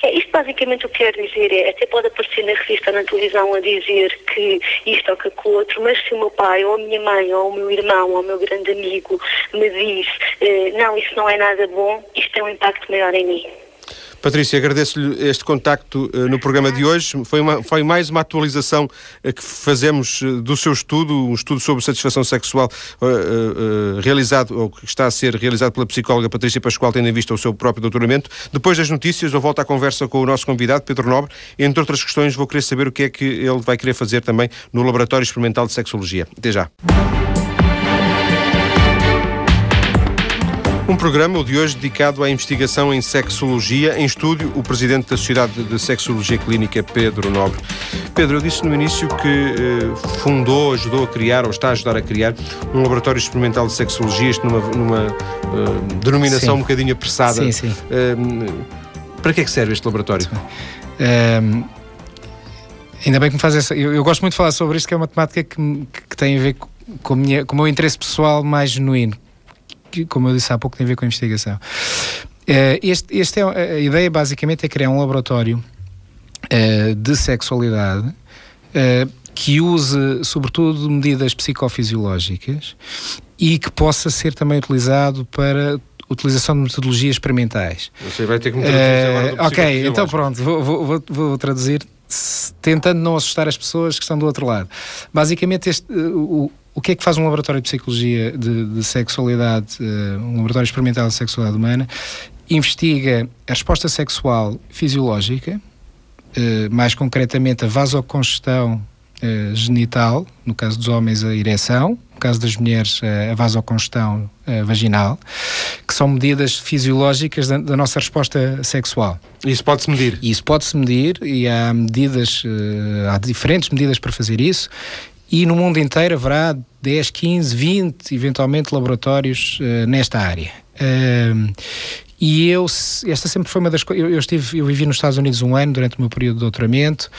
É, isto basicamente o que quer dizer é, até pode aparecer na revista ou na televisão a dizer que isto ou que aquilo outro, mas se o meu pai ou a minha mãe ou o meu irmão ou o meu grande amigo me diz eh, não, isso não é nada bom, isto tem um impacto maior em mim. Patrícia, agradeço-lhe este contacto uh, no programa de hoje. Foi, uma, foi mais uma atualização uh, que fazemos uh, do seu estudo, um estudo sobre satisfação sexual realizado, ou que está a ser realizado pela psicóloga Patrícia Pascoal, tendo em vista o seu próprio doutoramento. Depois das notícias, eu volto à conversa com o nosso convidado, Pedro Nobre. Entre outras questões, vou querer saber o que é que ele vai querer fazer também no Laboratório Experimental de Sexologia. Até já. Um programa, o de hoje, dedicado à investigação em sexologia. Em estúdio, o presidente da Sociedade de Sexologia Clínica, Pedro Nobre. Pedro, eu disse no início que eh, fundou, ajudou a criar, ou está a ajudar a criar, um laboratório experimental de sexologia, isto numa, numa uh, denominação sim. um bocadinho apressada. Sim, sim. Uh, para que é que serve este laboratório? Um, ainda bem que me faz essa. Eu, eu, gosto muito de falar sobre isto, que é uma temática que, que tem a ver com, com, minha, com o meu interesse pessoal mais genuíno que, como eu disse há pouco, tem a ver com a investigação. Uh, este, este é, a ideia basicamente é criar um laboratório uh, de sexualidade uh, que use, sobretudo, medidas psicofisiológicas e que possa ser também utilizado para utilização de metodologias experimentais. Você vai ter que me traduzir agora Ok, então pronto, vou, vou, vou traduzir tentando não assustar as pessoas que estão do outro lado. Basicamente, este, o, o que é que faz um laboratório de psicologia de, de sexualidade, uh, um laboratório experimental de sexualidade humana? Investiga a resposta sexual fisiológica, uh, mais concretamente a vasocongestão uh, genital, no caso dos homens a ereção, no caso das mulheres a vasocongestão vaginal, que são medidas fisiológicas da, da nossa resposta sexual. Isso pode-se medir? Isso pode-se medir e há medidas, há diferentes medidas para fazer isso e no mundo inteiro haverá 10, 15, 20, eventualmente, laboratórios uh, nesta área. Uh, e eu, esta sempre foi uma das coisas. Eu, eu, estive, eu vivi nos Estados Unidos um ano durante o meu período de doutoramento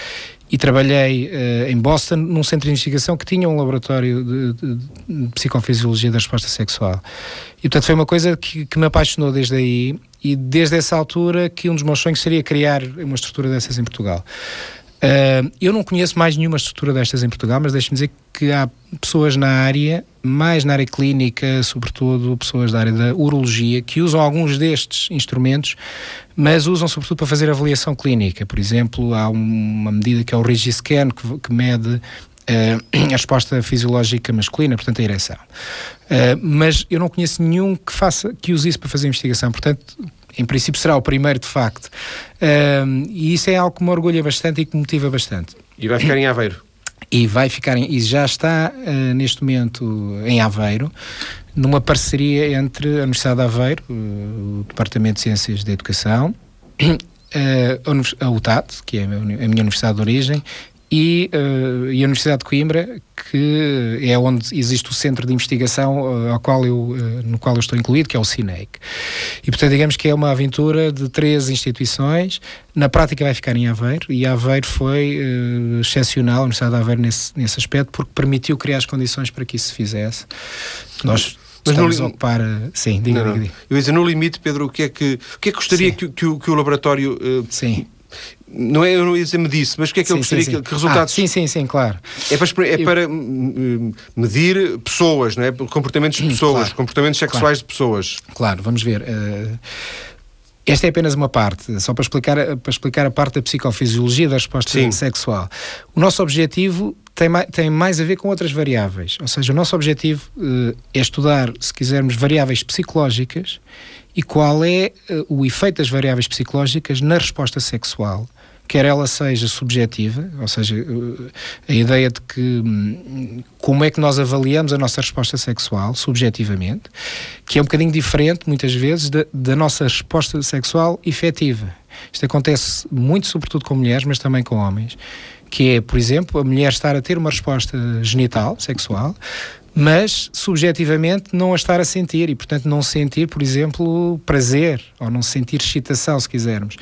e trabalhei uh, em Boston num centro de investigação que tinha um laboratório de, de, de, psicofisiologia da resposta sexual. E portanto foi uma coisa que, que, me apaixonou desde aí e desde essa altura que um dos meus sonhos seria criar uma estrutura dessas em Portugal. Uh, eu não conheço mais nenhuma estrutura destas em Portugal, mas deixe-me dizer que há pessoas na área, mais na área clínica, sobretudo pessoas da área da urologia, que usam alguns destes instrumentos, mas usam sobretudo para fazer avaliação clínica. Por exemplo, há uma medida que é o Regiscan, que, que mede Uh, a resposta fisiológica masculina, portanto a ereção. Uh, mas eu não conheço nenhum que faça que use isso para fazer investigação, portanto em princípio será o primeiro de facto. Uh, e isso é algo que me orgulha bastante e que me motiva bastante. E vai ficar em Aveiro? E vai ficar em, e já está uh, neste momento em Aveiro, numa parceria entre a Universidade de Aveiro, uh, o Departamento de Ciências da Educação, a UTAD, que é a minha universidade de origem, e, uh, e, a Universidade de Coimbra, que é onde existe o centro de investigação uh, ao qual eu, uh, no qual eu estou incluído, que é o CINEIC. E, portanto, digamos que é uma aventura de três instituições. Na prática vai ficar em Aveiro, e Aveiro foi excepcional, a Universidade de Aveiro, nesse, nesse aspecto, porque permitiu criar as condições para que isso se fizesse. Nós mas estamos no, a ocupar... Sim, diga, não, diga, diga. Eu ia dizer, no limite, Pedro, o que é que, o que, é que gostaria que, que, o, que o laboratório... Sim não é, eu não ia dizer me disse, mas o que é que sim, eu gostaria sim, sim. Que, resultados. Ah, sim, sim, sim, claro. É para, é para hum, medir pessoas, não é? Comportamentos de pessoas, claro. comportamentos sexuais claro. de pessoas. Claro, vamos ver. Uh, esta é apenas uma parte, só para explicar, para explicar a parte da psicofisiologia da resposta sim. sexual. O nosso objetivo tem mais, tem mais a ver com outras variáveis. Ou seja, o nosso objetivo uh, é estudar, se quisermos, variáveis psicológicas e qual é uh, o efeito das variáveis psicológicas na resposta sexual quer ela seja subjetiva, ou seja, uh, a ideia de que um, como é que nós avaliamos a nossa resposta sexual subjetivamente, que é um bocadinho diferente, muitas vezes, da, da nossa resposta sexual efetiva. Isto acontece muito, sobretudo com mulheres, mas também com homens, que é, por exemplo, a mulher estar a ter uma resposta genital, sexual, mas subjetivamente não a estar a sentir e, portanto, não sentir, por exemplo, prazer ou não sentir excitação, se quisermos.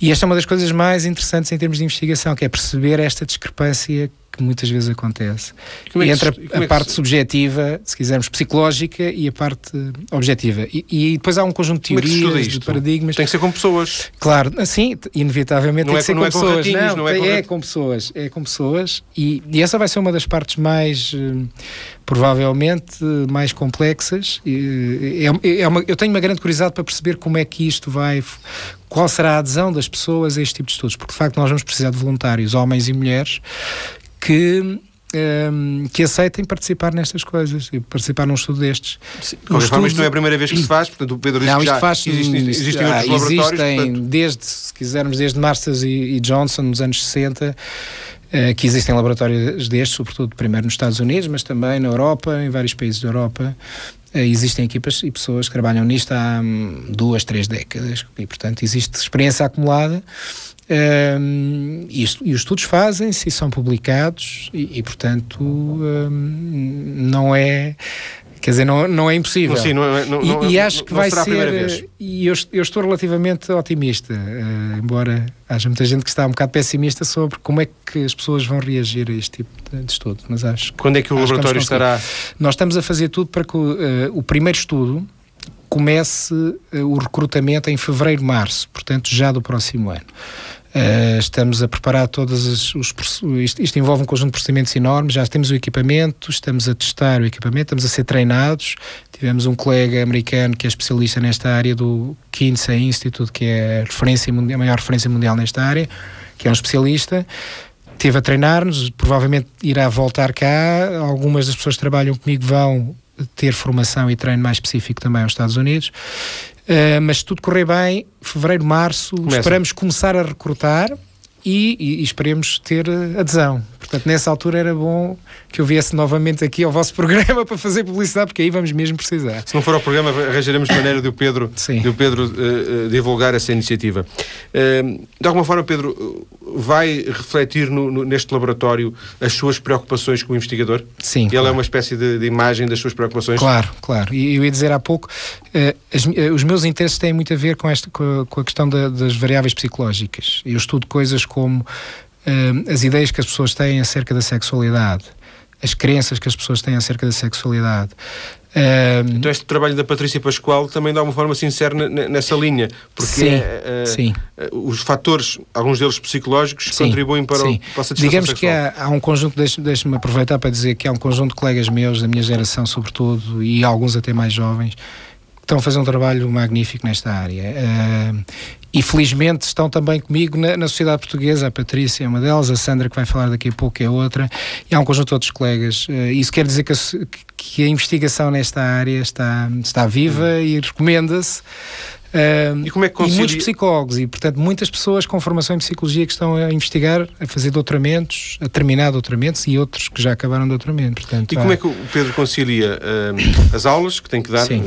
E esta é uma das coisas mais interessantes em termos de investigação, que é perceber esta discrepância que muitas vezes acontece é entre a, a é parte subjetiva, se quisermos, psicológica e a parte objetiva. E, e depois há um conjunto de é teorias, de paradigmas. Tem que ser com pessoas. Claro, assim, inevitavelmente não tem é, que ser com, com pessoas. Não, não, é, com... é com pessoas. É com pessoas. E, e, essa vai ser uma das partes mais, eh, provavelmente, mais complexas. É, é uma, eu tenho uma grande curiosidade para perceber como é que isto vai qual será a adesão das pessoas a este tipo de estudos, porque de facto nós vamos precisar de voluntários, homens e mulheres, que ehm, que aceitem participar nestas coisas e participar num estudo destes. Sim, de qualquer forma, isto não é a primeira vez que se faz, portanto, o Pedro disse não, que já faz, existem, existem ah, outros laboratórios. Existem, portanto... desde, se quisermos, desde Masters e, e Johnson, nos anos 60, uh, que existem laboratórios destes, sobretudo primeiro nos Estados Unidos, mas também na Europa, em vários países da Europa. Uh, existem equipas e pessoas que trabalham nisto há um, duas, três décadas e, portanto, existe experiência acumulada um, e, e, os estudos fazem-se e são publicados e, e portanto, um, não é Quer dizer, não, não é impossível. Sim, não, é, não, e, e, acho que vai ser. E eu, eu, estou relativamente otimista, uh, embora haja muita gente que está um bocado pessimista sobre como é que as pessoas vão reagir a este tipo de estudo. Mas acho Quando é que o laboratório estará? Nós estamos a fazer tudo para que uh, o primeiro estudo comece uh, o recrutamento em fevereiro, março, portanto, já do próximo ano. Uh, estamos a preparar todos os. Isto, isto, envolve um conjunto de procedimentos enormes. Já temos o equipamento, estamos a testar o equipamento, estamos a ser treinados. Tivemos um colega americano que é especialista nesta área do Kinsey Institute, que é a, referência, a maior referência mundial nesta área, que é um especialista. Esteve a treinar-nos, provavelmente irá voltar cá. Algumas das pessoas que trabalham comigo vão ter formação e treino mais específico também aos Estados Unidos. Uh, mas se tudo correr bem, fevereiro, março, Começa. esperamos começar a recrutar e, e, e, esperemos ter eh, adesão. Portanto, nessa altura era bom que eu viesse novamente aqui ao vosso programa para fazer publicidade, porque aí vamos mesmo precisar. Se não for ao programa, arranjaremos maneira de o Pedro, de o Pedro uh, divulgar essa iniciativa. Uh, de alguma forma, Pedro, vai refletir no, no, neste laboratório as suas preocupações como investigador? Sim. Ele claro. é uma espécie de, de, imagem das suas preocupações? Claro, claro. E eu ia dizer há pouco, uh, as, os meus interesses têm muito a ver com, esta, com, a, com a questão da, das variáveis psicológicas. Eu estudo coisas como uh, as ideias que as pessoas têm acerca da sexualidade, as crenças que as pessoas têm acerca da sexualidade, Uh, então este trabalho da Patrícia Pascoal também de alguma forma se insere nessa linha, porque sim, é, uh, sim. Uh, os fatores, alguns deles psicológicos, sim, contribuem para, sim. O, para a satisfação Digamos sexual. que há, há um conjunto, deixe-me aproveitar para dizer que há um conjunto de colegas meus, da minha geração sobretudo, e alguns até mais jovens, que estão a fazer um trabalho magnífico nesta área. Uh, e felizmente estão também comigo na, na, sociedade portuguesa. A Patrícia é uma delas, a Sandra, que vai falar daqui a pouco, é outra, e há um conjunto de outros colegas. Uh, isso quer dizer que a, que a investigação nesta área está, está viva e recomenda-se. Uh, e, como é que concilia... e muitos psicólogos e, portanto, muitas pessoas com formação em psicologia que estão a investigar, a fazer doutoramentos, a terminar doutoramentos e outros que já acabaram doutoramento. Portanto, e há... como é que o Pedro concilia uh, as aulas que tem que dar, Sim.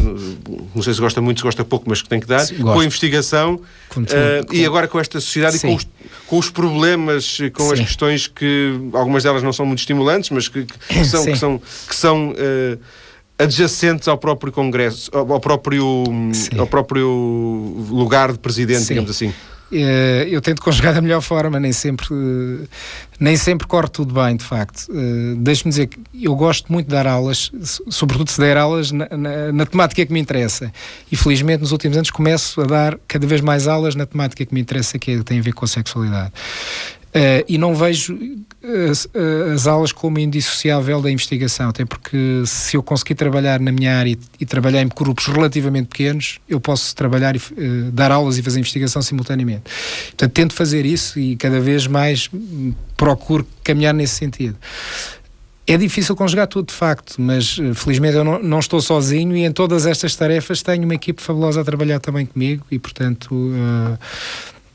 não sei se gosta muito, se gosta pouco, mas que tem que dar, Sim, com a investigação com, com... e agora com esta sociedade Sim. e com os, com os problemas, com as questões que algumas delas não são muito estimulantes, mas que, que são, que são, que são uh, adjacentes ao próprio Congresso, ao próprio, ao próprio lugar de presidente, Sim. digamos assim. Eh, eu tento conjugar da melhor forma, nem sempre, nem sempre corre tudo bem, de facto. Eh, deixe-me dizer que eu gosto muito de dar aulas, sobretudo se der aulas na, na, na, temática que me interessa. E felizmente nos últimos anos começo a dar cada vez mais aulas na temática que me interessa, que é, tem a ver com a sexualidade. Uh, e não vejo as, as, aulas como indissociável da investigação, até porque se eu conseguir trabalhar na minha área e, e trabalhar em grupos relativamente pequenos, eu posso trabalhar e uh, dar aulas e fazer investigação simultaneamente. Portanto, tento fazer isso e cada vez mais procuro caminhar nesse sentido. É difícil conjugar tudo, de facto, mas felizmente eu não, não, estou sozinho e em todas estas tarefas tenho uma equipe fabulosa a trabalhar também comigo e, portanto. Uh,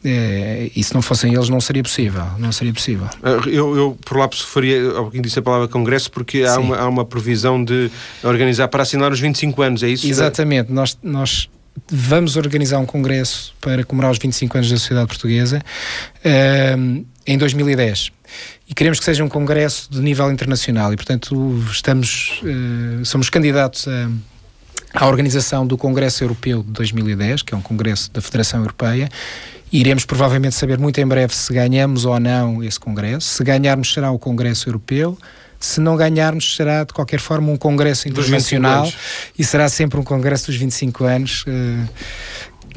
é, e se não fossem eles não seria possível, não seria possível. Ah, eu, eu por lapso faria, pouquinho disse a palavra congresso, porque há uma, há uma previsão de organizar para assinar os 25 anos, é isso? Exatamente, nós, nós vamos organizar um congresso para comemorar os 25 anos da sociedade portuguesa um, em 2010 e queremos que seja um congresso de nível internacional e portanto estamos uh, somos candidatos a à organização do Congresso Europeu de 2010, que é um congresso da Federação Europeia, Iremos provavelmente saber muito em breve se ganhamos ou não esse Congresso. Se ganharmos, será o Congresso Europeu. Se não ganharmos, será de qualquer forma um Congresso Internacional e será sempre um Congresso dos 25 anos uh,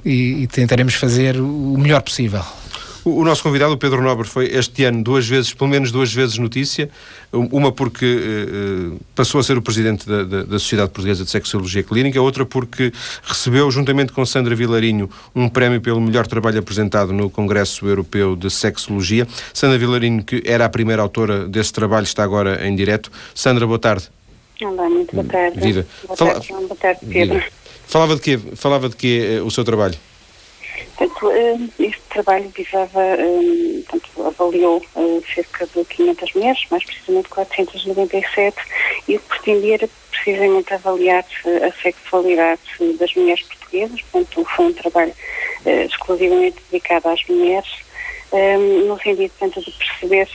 e, e tentaremos fazer o melhor possível. O, nosso convidado, o Pedro Nobre, foi este ano duas vezes, pelo menos duas vezes notícia. Uma porque uh, passou a ser o presidente da, da, da, Sociedade Portuguesa de Sexologia Clínica, outra porque recebeu, juntamente com Sandra Vilarinho, um prémio pelo melhor trabalho apresentado no Congresso Europeu de Sexologia. Sandra Vilarinho, que era a primeira autora desse trabalho, está agora em direto. Sandra, boa tarde. Olá, muito boa tarde. Vida. Boa Fala... tarde, Boa tarde, Pedro. Vida. Falava de quê? Falava de quê uh, o seu trabalho? Portanto, eh, este trabalho visava, eh, portanto, avaliou eh, cerca de 500 mulheres, mais precisamente 497, e o que pretendia era precisamente avaliar a sexualidade das mulheres portuguesas, portanto, foi um trabalho exclusivamente dedicado às mulheres, no sentido, portanto, de perceber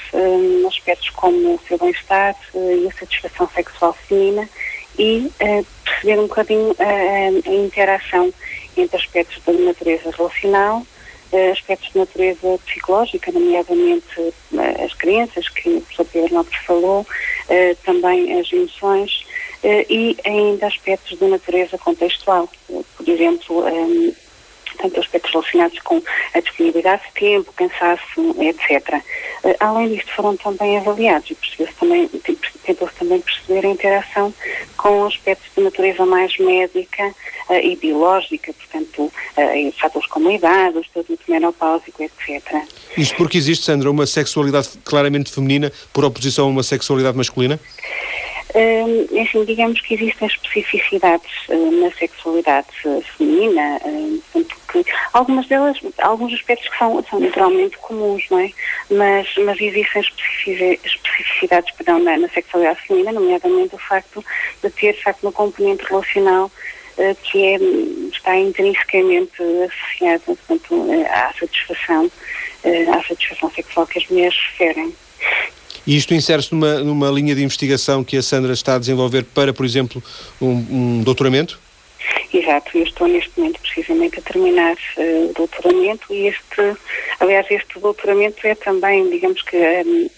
aspectos como o seu bem-estar e a satisfação sexual feminina e perceber um bocadinho a interação entre aspectos da natureza relacional, eh, aspectos de natureza psicológica, nomeadamente eh, as crenças, que o professor Pedro Nobre falou, eh, também as emoções e ainda aspectos de natureza contextual. Por exemplo, tanto aspectos relacionados com a disponibilidade de tempo, cansaço, etc. Além disto, foram também avaliados e percebeu-se também, tentou-se também perceber a interação com aspectos de natureza mais médica uh, e biológica, portanto, uh, fatores como a idade, o estatuto menopáusico, etc. Isto porque existe, Sandra, uma sexualidade claramente feminina por oposição a uma sexualidade masculina? Assim, digamos que existem especificidades uh, na sexualidade uh, feminina, que algumas delas, alguns aspectos que são, são naturalmente comuns, não é? Mas, mas existem especificidades perdão, na, na sexualidade feminina, nomeadamente o facto de ter, facto, uma componente relacional que é, está intrinsecamente associada portanto, à satisfação, à satisfação sexual que as mulheres referem. E isto insere-se numa, numa linha de investigação que a Sandra está a desenvolver para, por exemplo, um, um doutoramento? Exato, eu estou neste momento precisamente a terminar uh, o doutoramento e este, aliás, este doutoramento é também, digamos que, um,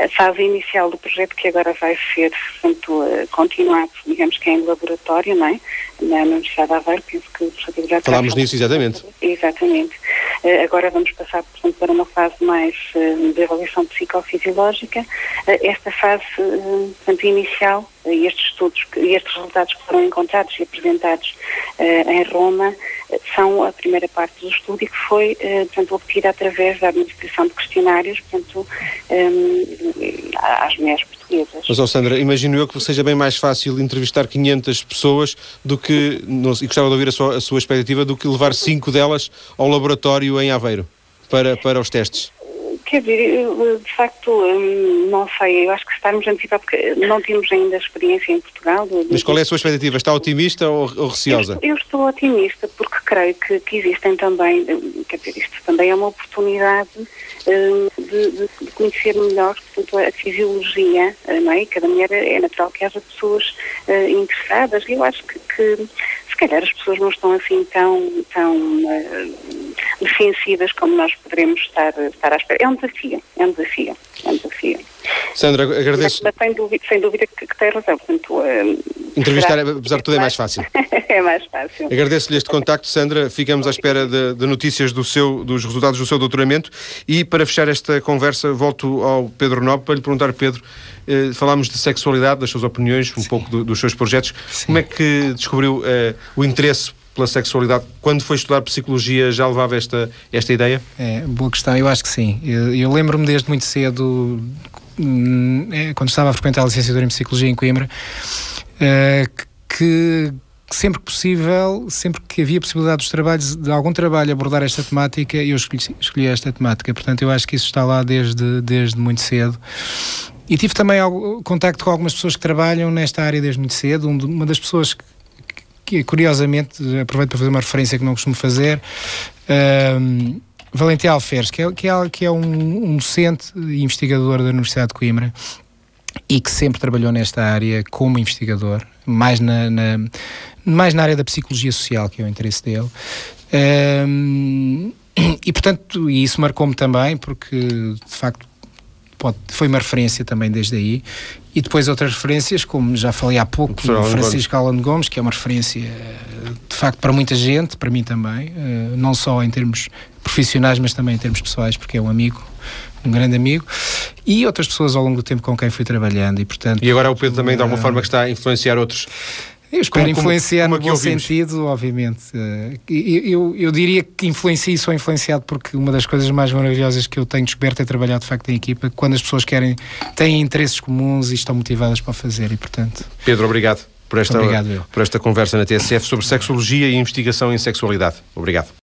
a fase inicial do projeto que agora vai ser, portanto, continuado, digamos que é em laboratório, não é? Na Universidade de Aveiro, penso que o Falámos nisso, exatamente. Exatamente. Agora vamos passar, portanto, para uma fase mais de avaliação psicofisiológica. Esta fase, portanto, inicial e estes estudos, estes resultados que foram encontrados e apresentados em Roma são a primeira parte do estudo e que foi, portanto, obtida através da administração de questionários, portanto, às mulheres portuguesas. Mas, oh Sandra, imagino eu que seja bem mais fácil entrevistar 500 pessoas do que, não, e gostava de ouvir a sua, a sua expectativa, do que levar cinco delas ao laboratório em Aveiro para, para os testes. Quer dizer, de facto, hum, não sei, eu acho que estarmos a antecipar, porque não temos ainda experiência em Portugal. Mas qual é a sua expectativa? Está otimista ou, ou receosa? Eu, eu, estou otimista, porque creio que, que, existem também, hum, quer dizer, isto também é uma oportunidade hum, de, de, de, conhecer melhor portanto, a fisiologia, não é? Cada mulher é natural que haja pessoas interessadas, e eu acho que, que, calhar as pessoas não estão assim tão, tão uh, defensivas como nós poderemos estar, estar à espera. É um desafio, é um desafio, é um desafio. Sandra, agradeço. Mas, sem dúvida, sem dúvida que, que tem razão. Portanto, uh, Entrevistar, será... apesar de tudo, é mais fácil. é mais fácil. Agradeço-lhe este contacto, Sandra. Ficamos à espera de, de, notícias do seu, dos resultados do seu doutoramento. E para fechar esta conversa, volto ao Pedro Nobre para lhe perguntar, Pedro, eh, falámos de sexualidade, das suas opiniões, um Sim. pouco do, dos seus projetos. Sim. Como é que descobriu eh, o interesse pela sexualidade. Quando foi estudar psicologia já levava esta, esta ideia? É, boa questão, eu acho que sim. Eu, eu lembro-me desde muito cedo, hum, é, quando estava a frequentar a licenciatura em psicologia em Coimbra, é, que sempre que possível, sempre que havia possibilidade dos trabalhos, de algum trabalho abordar esta temática, eu escolhi, escolhi esta temática. Portanto, eu acho que isso está lá desde, desde muito cedo. E tive também contacto com algumas pessoas que trabalham nesta área desde muito cedo. Uma das pessoas que que curiosamente, aproveito para fazer uma referência que não costumo fazer, um, Alferes, que é, que é, que é um, um docente e investigador da Universidade de Coimbra e que sempre trabalhou nesta área como investigador, mais na, na mais na área da psicologia social, que é o interesse dele. Um, e portanto, e isso marcou-me também, porque de facto pode, foi uma referência também desde aí. E depois outras referências, como já falei há pouco, o Francisco Alan Gomes, que é uma referência de facto para muita gente, para mim também, eh, não só em termos profissionais, mas também em termos pessoais, porque é um amigo, um grande amigo, e outras pessoas ao longo do tempo com quem fui trabalhando. E, portanto, e agora o Pedro também, de alguma forma, que está a influenciar outros eu espero como, influenciar como, como no bom sentido, obviamente. Eh, eu, eu, eu, diria que influencio e sou influenciado porque uma das coisas mais maravilhosas que eu tenho descoberto é trabalhar de facto em equipa, quando as pessoas querem, têm interesses comuns e estão motivadas para fazer e portanto... Pedro, obrigado por esta, obrigado, por esta conversa na TSF sobre sexologia e investigação em sexualidade. Obrigado.